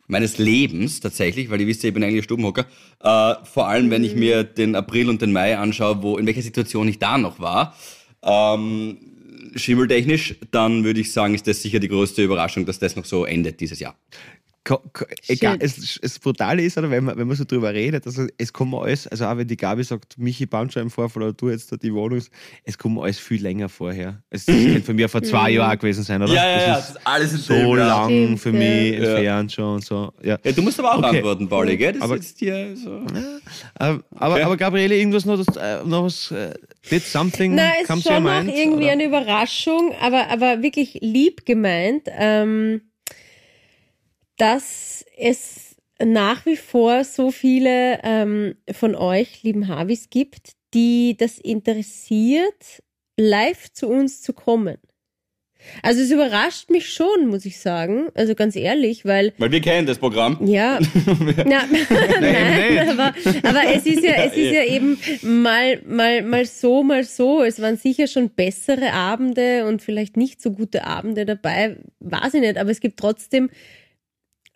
meines Lebens tatsächlich, weil ihr wisst ja, ich bin eigentlich Stubenhocker. Äh, vor allem, wenn ich mir den April und den Mai anschaue, wo in welcher Situation ich da noch war. Ähm, schimmeltechnisch, dann würde ich sagen, ist das sicher die größte Überraschung, dass das noch so endet dieses Jahr. Egal, es, es Brutale ist, oder wenn man, wenn man so drüber redet, also es kommt alles, also auch wenn die Gabi sagt, Michi Bandscheibenvorfall oder du jetzt da die Wohnung, es kommt alles viel länger vorher. Es könnte von mir vor zwei Mhm. Jahren gewesen sein, oder? Ja, ja, ja, ist alles in ist so dem, ja. lang Stimmt, für mich ja. entfernt schon und so. Ja. Ja, du musst aber auch Okay. antworten, Pauli, gell? Das Aber- ist jetzt hier so. Ähm, aber, Okay. aber Gabriele, irgendwas noch, das, äh, noch was, äh, did something Na, es schon noch irgendwie oder? eine Überraschung, aber, aber wirklich lieb gemeint, ähm, dass es nach wie vor so viele ähm, von euch, lieben Harvis, gibt, die das interessiert, live zu uns zu kommen. Also es überrascht mich schon, muss ich sagen. Also ganz ehrlich, weil Weil wir kennen das Programm. ja, na, nein, aber, aber es ist ja, es ist ja eben mal, mal, mal so, mal so. Es waren sicher schon bessere Abende und vielleicht nicht so gute Abende dabei, weiß ich nicht, aber es gibt trotzdem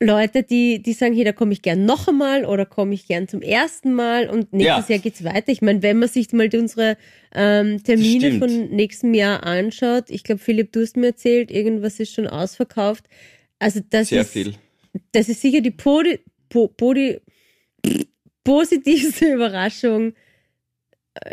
Leute, die, die sagen, hey, da komme ich gern noch einmal oder komme ich gern zum ersten Mal und nächstes Ja. Jahr geht's weiter. Ich meine, wenn man sich mal unsere ähm, Termine Stimmt. von nächstem Jahr anschaut, ich glaube, Philipp, du hast mir erzählt, irgendwas ist schon ausverkauft. Also das Sehr ist, viel. das ist sicher die Podi, po, Podi, positivste Überraschung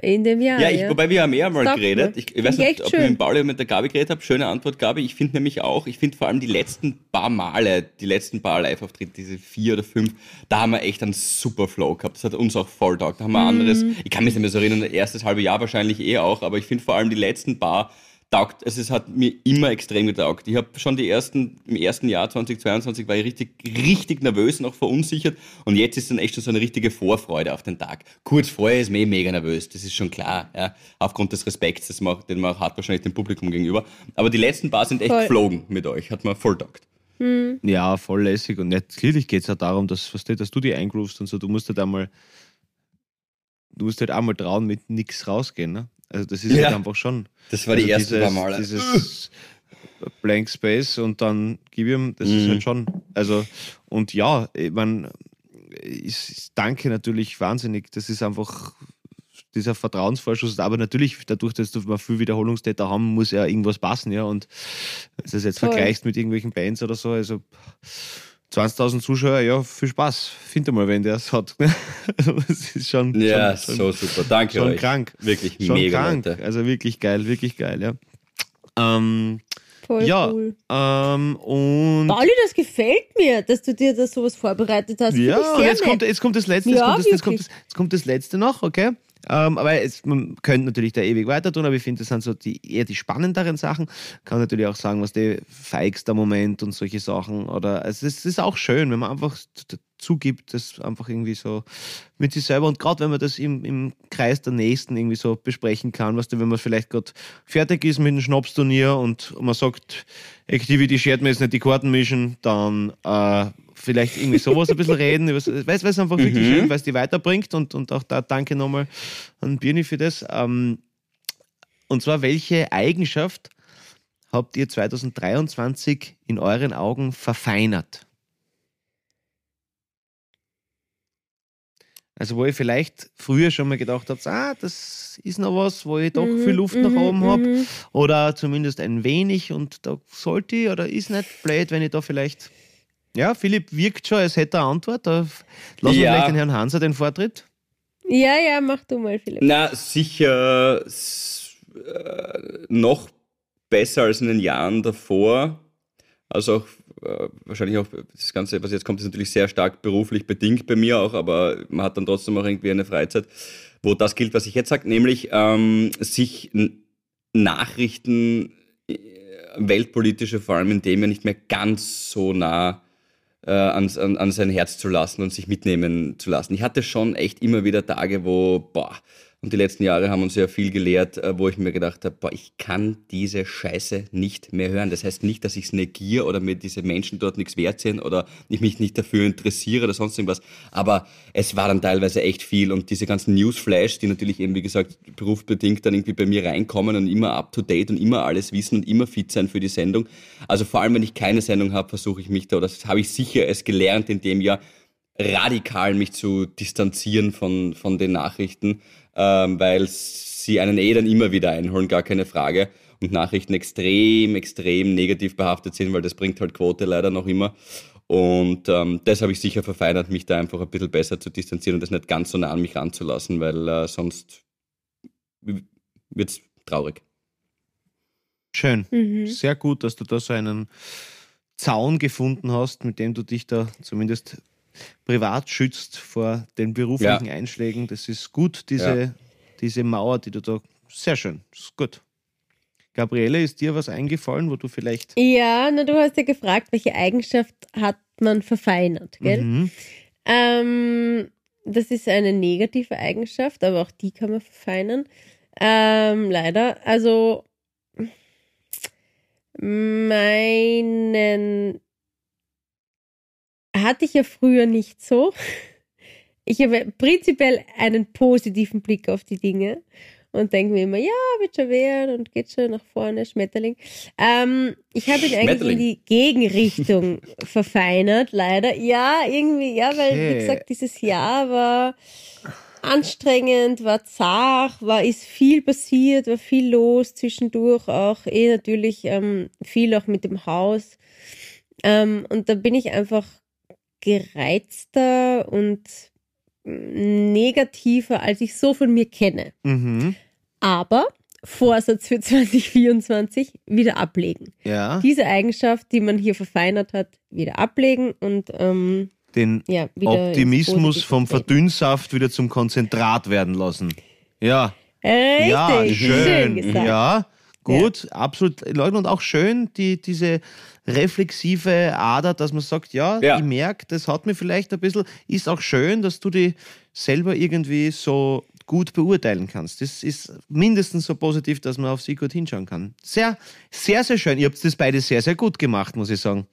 in dem Jahr. Ja, ich, wobei wir haben ja mal Sag geredet. Ich, ich weiß ich nicht, ob ich schön. mit Pauli mit der Gabi geredet habe. Schöne Antwort, Gabi. Ich finde nämlich auch, ich finde vor allem die letzten paar Male, die letzten paar Live-Auftritte, diese vier oder fünf, da haben wir echt einen super Flow gehabt. Das hat uns auch voll taugt. Da haben wir Mhm. anderes, ich kann mich nicht mehr so erinnern, erstes halbe Jahr wahrscheinlich eh auch, aber ich finde vor allem die letzten paar taugt, also es hat mir immer extrem getaugt. Ich habe schon die ersten, im ersten Jahr 2022 war ich richtig, richtig nervös und auch verunsichert und jetzt ist dann echt schon so eine richtige Vorfreude auf den Tag. Kurz vorher ist man eh mega nervös, das ist schon klar, ja, aufgrund des Respekts, das man, den man auch hat wahrscheinlich dem Publikum gegenüber. Aber die letzten paar sind echt Voll. geflogen mit euch, hat mir voll taugt. Ja, voll lässig. Und natürlich geht es auch darum, dass, was du, dass du die eingroovst und so. Du musst halt einmal, du musst halt einmal trauen, mit nichts rausgehen. Ne? Also das ist Ja. halt einfach schon. Das war die also ersten paar Male. Dieses Blank Space und dann gib ihm, das ist Mhm. halt schon. Also, und ja, ich mein, ich, ich danke natürlich wahnsinnig. Das ist einfach dieser Vertrauensvorschuss, aber natürlich dadurch, dass wir viel Wiederholungstäter haben, muss ja irgendwas passen, ja. Und wenn du das jetzt Voll. vergleichst mit irgendwelchen Bands oder so, also 20.000 Zuschauer, ja, viel Spaß. Find mal, wenn der es hat. Das ist schon, Ja, schon, so super. Danke schon euch. krank. Wirklich schon mega, krank. Leute. Also wirklich geil, wirklich geil, ja. Ähm, Voll ja, cool. ähm, und Pauli, das gefällt mir, dass du dir da sowas vorbereitet hast. ja, Finde und jetzt nett. kommt, jetzt kommt das letzte, Ja, jetzt, kommt das, jetzt, kommt das, jetzt kommt das letzte noch, okay? Ähm, aber es, man könnte natürlich da ewig weiter tun, aber ich finde, das sind so die, eher die spannenderen Sachen. Kann natürlich auch sagen, was der feigster Moment und solche Sachen. Oder ist, es ist auch schön, wenn man einfach zugibt, das einfach irgendwie so mit sich selber und gerade wenn man das im, im Kreis der Nächsten irgendwie so besprechen kann, was du, wenn man vielleicht gerade fertig ist mit dem Schnapsturnier und man sagt, Activity shared mir jetzt nicht die Karten mischen, dann äh, vielleicht irgendwie sowas ein bisschen reden, es weil es einfach wirklich Mhm. schön, weil es die weiterbringt und, und auch da danke nochmal an Birni für das. Ähm, und zwar, welche Eigenschaft habt ihr 2023 in euren Augen verfeinert? Also wo ihr vielleicht früher schon mal gedacht habt, ah, das ist noch was, wo ich doch Mhm, viel Luft nach mhm, oben habe mhm. oder zumindest ein wenig und da sollte ich oder ist nicht blöd, wenn ich da vielleicht ja, Philipp wirkt schon, als hätte er eine Antwort. Wir Ja. vielleicht den Herrn Hanser den Vortritt. Ja, ja, mach du mal, Philipp. Na, sicher äh, noch besser als in den Jahren davor. Also auch äh, wahrscheinlich auch das Ganze, was jetzt kommt, ist natürlich sehr stark beruflich bedingt bei mir auch, aber man hat dann trotzdem auch irgendwie eine Freizeit, wo das gilt, was ich jetzt sage, nämlich ähm, sich Nachrichten, äh, weltpolitische vor allem in dem ja nicht mehr ganz so nah äh, ans, an, an sein Herz zu lassen und sich mitnehmen zu lassen. Ich hatte schon echt immer wieder Tage, wo, boah, und die letzten Jahre haben uns ja viel gelehrt, äh, wo ich mir gedacht habe, boah, ich kann diese Scheiße nicht mehr hören. Das heißt nicht, dass ich es negiere oder mir diese Menschen dort nichts wert sind oder ich mich nicht dafür interessiere oder sonst irgendwas. Aber es war dann teilweise echt viel und diese ganzen Newsflash, die natürlich eben, wie gesagt, berufsbedingt dann irgendwie bei mir reinkommen und immer up to date und immer alles wissen und immer fit sein für die Sendung. Also vor allem, wenn ich keine Sendung habe, versuche ich mich da, oder das habe ich sicher es gelernt in dem Jahr, radikal mich zu distanzieren von, von den Nachrichten, ähm, weil sie einen eh dann immer wieder einholen, gar keine Frage. Und Nachrichten extrem, extrem negativ behaftet sind, weil das bringt halt Quote leider noch immer. Und ähm, das habe ich sicher verfeinert, mich da einfach ein bisschen besser zu distanzieren und das nicht ganz so nah an mich ranzulassen, weil äh, sonst wird es traurig. Schön. Mhm. Sehr gut, dass du da so einen Zaun gefunden hast, mit dem du dich da zumindest privat schützt vor den beruflichen Ja. Einschlägen. Das ist gut, diese, Ja. diese Mauer, die du da. Sehr schön, das ist gut. Gabriele, ist dir was eingefallen, wo du vielleicht. Ja, na, du hast ja gefragt, welche Eigenschaft hat man verfeinert, gell? Mhm. Ähm, das ist eine negative Eigenschaft, aber auch die kann man verfeinern. Ähm, leider. Also meinen hatte ich ja früher nicht so. Ich habe prinzipiell einen positiven Blick auf die Dinge und denke mir immer, ja, wird schon werden und geht schon nach vorne, Schmetterling. Ähm, ich habe ihn eigentlich in die Gegenrichtung verfeinert, leider. Ja, irgendwie, ja, weil, Okay. wie gesagt, dieses Jahr war anstrengend, war zart, war ist viel passiert, war viel los zwischendurch auch, eh natürlich ähm, viel auch mit dem Haus. Ähm, und da bin ich einfach gereizter und negativer, als ich so von mir kenne. Mhm. Aber Vorsatz für 2024 wieder ablegen. Ja, Diese Eigenschaft, die man hier verfeinert hat, wieder ablegen und ähm, den ja, Optimismus vom. Verdünnsaft wieder zum Konzentrat werden lassen. Ja. Richtig, ja, schön. gesagt. Ja, gut, absolut. Leute, und auch schön, die, diese reflexive Ader, dass man sagt, ja, Ja. ich merke, das hat mir vielleicht ein bisschen, ist auch schön, dass du die selber irgendwie so gut beurteilen kannst. Das ist mindestens so positiv, dass man auf sie gut hinschauen kann. Sehr, sehr, sehr schön. Ihr habt das beide sehr, sehr gut gemacht, muss ich sagen.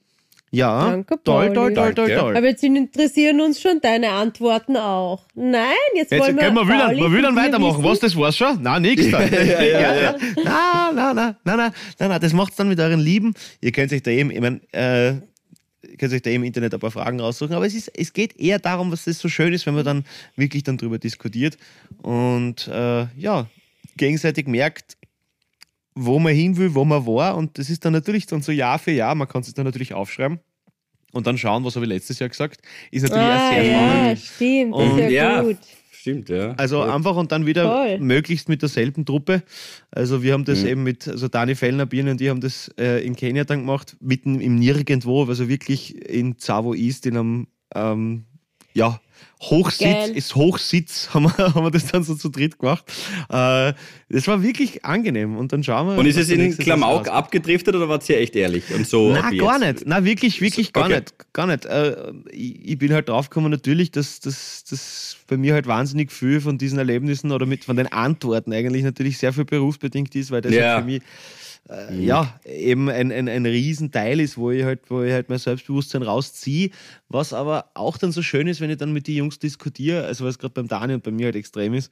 Ja, Danke, toll, Pauli. toll, toll, toll, toll. Aber jetzt interessieren uns schon deine Antworten auch. Nein, jetzt, Jetzt wollen wir. können wir wieder, Pauli wir wieder weitermachen. wissen. Was, das war's schon? Nein, nix da. ja, ja, ja. Nein, nein, nein, nein, nein, nein, nein, das macht's dann mit euren Lieben. Ihr könnt euch da eben, ich mein, äh, ihr könnt euch da eben im Internet ein paar Fragen raussuchen, aber es, ist, es geht eher darum, was das so schön ist, wenn man dann wirklich dann drüber diskutiert und äh, ja, gegenseitig merkt, wo man hin will, wo man war und das ist dann natürlich dann so Jahr für Jahr, man kann es dann natürlich aufschreiben und dann schauen, was habe ich letztes Jahr gesagt, ist natürlich auch Ah, sehr spannend. ja, stimmt, das Und ist ja, ja, gut. stimmt, ja. Also Ja. einfach und dann wieder Toll. möglichst mit derselben Truppe. Also wir haben das Mhm. eben mit, also Dani Fellner, Birne und die haben das äh, in Kenia dann gemacht, mitten im Nirgendwo, also wirklich in Zavo East, in einem ähm, ja, Hochsitz, Geil. ist Hochsitz, haben wir, haben wir das dann so zu dritt gemacht. Äh, das war wirklich angenehm und dann schauen wir. Und ist es in Klamauk abgedriftet oder wart ihr echt ehrlich? Und so Na, gar jetzt? nicht. Na, wirklich, wirklich gar Okay. nicht. Gar nicht. Äh, ich, ich bin halt draufgekommen, natürlich, dass das bei mir halt wahnsinnig viel von diesen Erlebnissen oder mit von den Antworten eigentlich natürlich sehr viel berufsbedingt ist, weil das Ja. halt für mich äh, ja eben ein, ein, ein Riesenteil ist, wo ich halt, wo ich halt mein Selbstbewusstsein rausziehe. Was aber auch dann so schön ist, wenn ich dann mit den Jungs diskutiere, also was gerade beim Dani und bei mir halt extrem ist,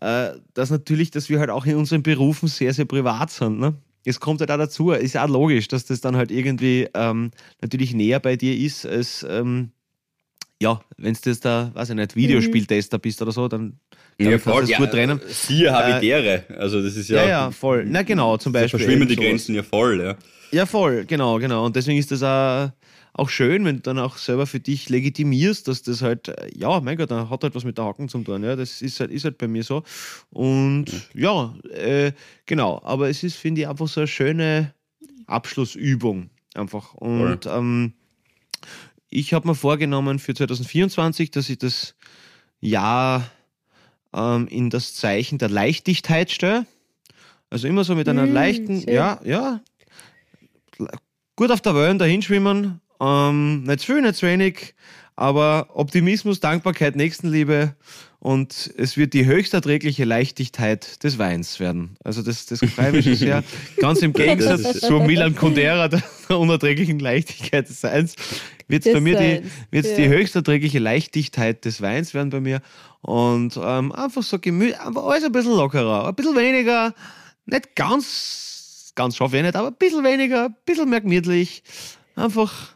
äh, dass natürlich, dass wir halt auch in unseren Berufen sehr, sehr privat sind. Ne? Es kommt halt auch dazu, ist auch logisch, dass das dann halt irgendwie ähm, natürlich näher bei dir ist, als ähm, ja, wenn du jetzt da, weiß ich nicht, Videospieltester bist oder so, dann Ja, voll. das Ja, gut trennen. Siehe Habitäre. Also das ist ja. Ja, ja, voll. Na genau, zum Beispiel. verschwimmen die. Grenzen ja voll, ja. Ja, voll, genau, genau. Und deswegen ist das auch, auch schön, wenn du dann auch selber für dich legitimierst, dass das halt, äh, ja, mein Gott, da hat halt was mit der Haken zu tun. Ja, das ist halt, ist halt bei mir so. Und ja, äh, genau. Aber es ist, finde ich, einfach so eine schöne Abschlussübung. Einfach. Und ähm, ich habe mir vorgenommen für 2024, dass ich das Jahr ähm, in das Zeichen der Leichtigkeit stelle. Also immer so mit einer Mm, leichten, schön. ja, ja, gut auf der Wellen dahinschwimmen, ähm, nicht zu viel, nicht zu wenig, aber Optimismus, Dankbarkeit, Nächstenliebe und es wird die höchst erträgliche Leichtigkeit des Weins werden. Also das, das freut mich sehr. Ganz im Gegensatz zu Milan Kundera, der unerträglichen Leichtigkeit des Weins, wird es bei mir die, wird's ja. die höchst erträgliche Leichtigkeit des Weins werden bei mir. Und ähm, einfach so gemütlich, einfach alles ein bisschen lockerer, ein bisschen weniger, nicht ganz, ganz schaffe ich nicht, aber ein bisschen weniger, ein bisschen mehr gemütlich. Einfach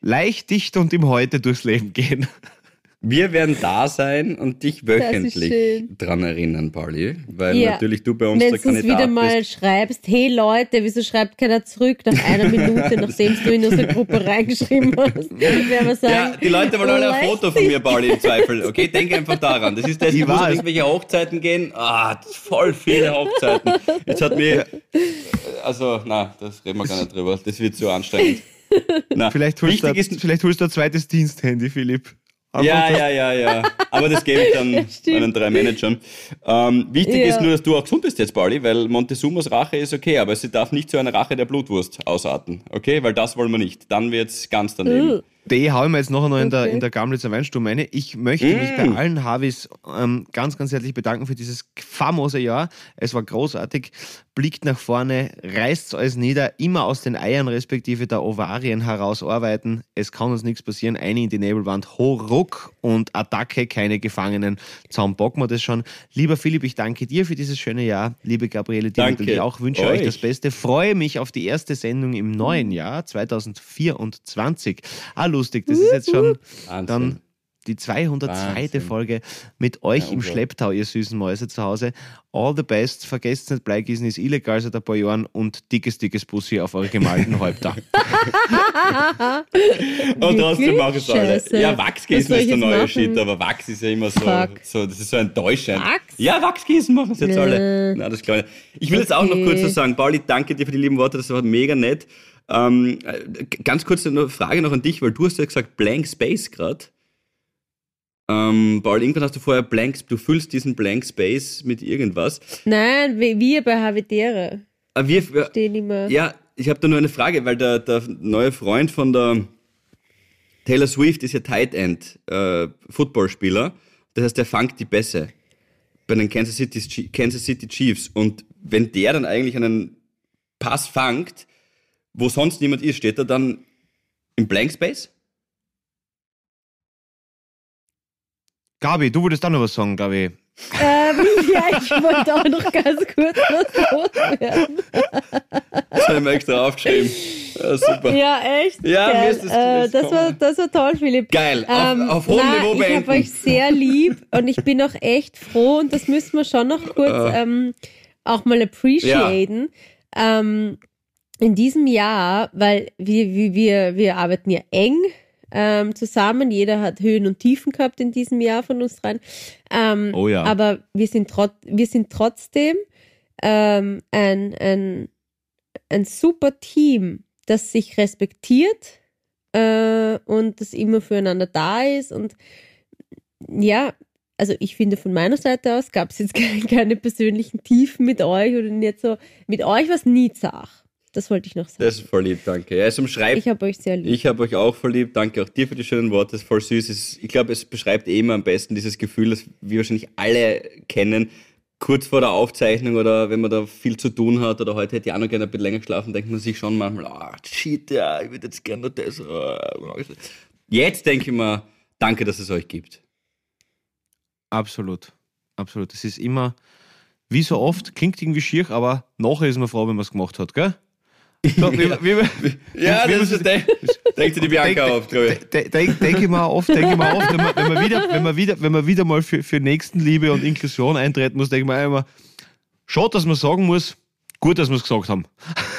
leicht, dicht und im Heute durchs Leben gehen. Wir werden da sein und dich wöchentlich dran erinnern, Pauli, weil Ja. natürlich du bei uns Wenn der du es Kandidat wieder mal bist. schreibst, hey Leute, wieso schreibt keiner zurück nach einer Minute, nachdem du in unsere Gruppe reingeschrieben hast? Werden wir sagen, Ja, die Leute wollen alle ein Foto von mir, Pauli, im Zweifel. Okay, denk einfach daran. Das ist das, Ich ich muss auf weiß. irgendwelche Hochzeiten gehen. Ah, voll viele Hochzeiten. Jetzt hat mir, also, na, das reden wir gar nicht drüber. Das wird so anstrengend. Na, Vielleicht holst, du, vielleicht holst du ein zweites Diensthandy, Philipp. Ja, ja, ja, ja. Aber das gebe ich dann meinen drei Managern. Ähm, wichtig Ja. ist nur, dass du auch gesund bist jetzt, Pauli, weil Montezumas Rache ist okay, aber sie darf nicht zu einer Rache der Blutwurst ausarten. Okay? Weil das wollen wir nicht. Dann wird's ganz daneben. Uh, Die hauen wir jetzt nachher noch in der, Okay. in der Gamlitzer Weinstube rein. Ich möchte mich bei allen Harvis ähm, ganz, ganz herzlich bedanken für dieses famose Jahr. Es war großartig. Blickt nach vorne, reißt alles nieder, immer aus den Eiern respektive der Ovarien heraus arbeiten. Es kann uns nichts passieren. Eine in die Nebelwand, ho, ruck und Attacke, keine Gefangenen. Zaum bocken wir das schon. Lieber Philipp, ich danke dir für dieses schöne Jahr. Liebe Gabriele, dir natürlich auch. Wünsche euch euch. das Beste. Freue mich auf die erste Sendung im neuen Jahr 2024. Ah, lustig, das ist jetzt schon Wahnsinn. dann die 202. Wahnsinn. Folge mit euch Ja, im. Schlepptau, ihr süßen Mäuse zu Hause. All the best. Vergesst nicht, Bleigießen ist illegal seit ein paar Jahren und dickes, dickes Bussi auf eure gemalten Häupter. Und trotzdem machen es alle. Ja, Wachsgießen ich ist der neue machen? Shit, aber Wachs ist ja immer so, Fuck. so das ist so enttäuschend. Wachs? Ja, Wachsgießen machen es jetzt alle. Na, das ich. Ich will jetzt auch noch kurz was sagen. Pauli, danke dir für die lieben Worte, das war mega nett. Ähm, äh, ganz kurz eine Frage noch an dich, weil du hast ja gesagt Blank Space gerade. Ähm, Paul, irgendwann hast du vorher Blank, du füllst diesen Blank Space mit irgendwas. nein, wir bei Habitäre Aber wir, stehen immer. ja, ich habe da nur eine Frage, weil der, der neue Freund von der Taylor Swift ist ja Tight End, äh, Footballspieler. Das heißt, der fangt die Bässe bei den Kansas City, Kansas City Chiefs. Und wenn der dann eigentlich einen Pass fangt, wo sonst niemand ist, steht er dann im Blank Space? Gabi, du würdest auch noch was sagen, Gabi. Ähm, ja, ich wollte auch noch ganz kurz was loswerden. Das habe ich mir extra aufgeschrieben. Ja, super. Ja, echt? Ja, Geil. mir ist das äh, das, war, das war toll, Philipp. Geil, auf- auf hohem Niveau Ich habe euch sehr lieb und ich bin auch echt froh und das müssen wir schon noch kurz Äh. ähm, auch mal appreciaten. Ähm, in diesem Jahr, weil wir, wir, wir, wir arbeiten ja eng ähm, zusammen. Jeder hat Höhen und Tiefen gehabt in diesem Jahr von uns dreien. Ähm, Oh ja. Aber wir sind, trot wir sind trotzdem ähm, ein, ein, ein super Team, das sich respektiert äh, und das immer füreinander da ist. Und ja, also ich finde von meiner Seite aus gab es jetzt keine, keine persönlichen Tiefen mit euch oder nicht so. Mit euch war es nie zach. Das wollte ich noch sagen. Das ist voll lieb, danke. Ja, es umschreibt ich habe euch sehr lieb. Ich habe euch auch verliebt. Danke auch dir für die schönen Worte. Das ist voll süß. Es, ich glaube, es beschreibt eh immer am besten dieses Gefühl, das wir wahrscheinlich alle kennen. Kurz vor der Aufzeichnung oder wenn man da viel zu tun hat oder heute hätte ich auch noch gerne ein bisschen länger geschlafen, denkt man sich schon manchmal, ah, shit, ja, ich würde jetzt gerne noch das. ah. Jetzt denke ich mir, danke, dass es euch gibt. Absolut. Absolut. Es ist immer, wie so oft, klingt irgendwie schier, aber nachher ist man froh, wenn man es gemacht hat, gell? So, wie, wie, wie, Ja, das ist, de denkt sich die Bianca Denk- auf, glaube ich. de- de- Denke ich mal oft, denke ich mal oft, wenn man, wenn man wieder, wenn man wieder, wenn man wieder mal für, für Nächstenliebe und Inklusion eintreten muss, denke ich mir immer, schade, dass man sagen muss, gut, dass wir es gesagt haben.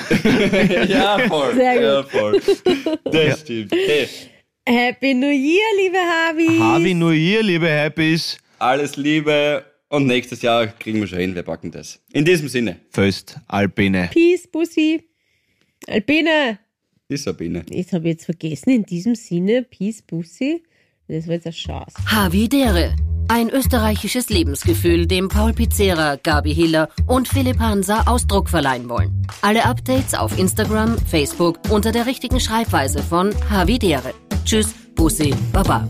Ja, voll. Sehr gut. Ja, voll. Das Ja. stimmt. Hey, Happy New Year, liebe Havi. Harvey nur ihr, liebe Happys. alles Liebe und nächstes Jahr kriegen wir schon hin, wir packen das. In diesem Sinne, Föst, Alpine. Peace, Bussi. Albina. die Sabine. Ich habe jetzt vergessen, in diesem Sinne, Peace, Bussi. Das war jetzt ein Schatz. Havidere. Ein österreichisches Lebensgefühl, dem Paul Pizzera, Gabi Hiller und Philipp Hansa Ausdruck verleihen wollen. Alle Updates auf Instagram, Facebook unter der richtigen Schreibweise von Havidere. Tschüss, Bussi, Baba.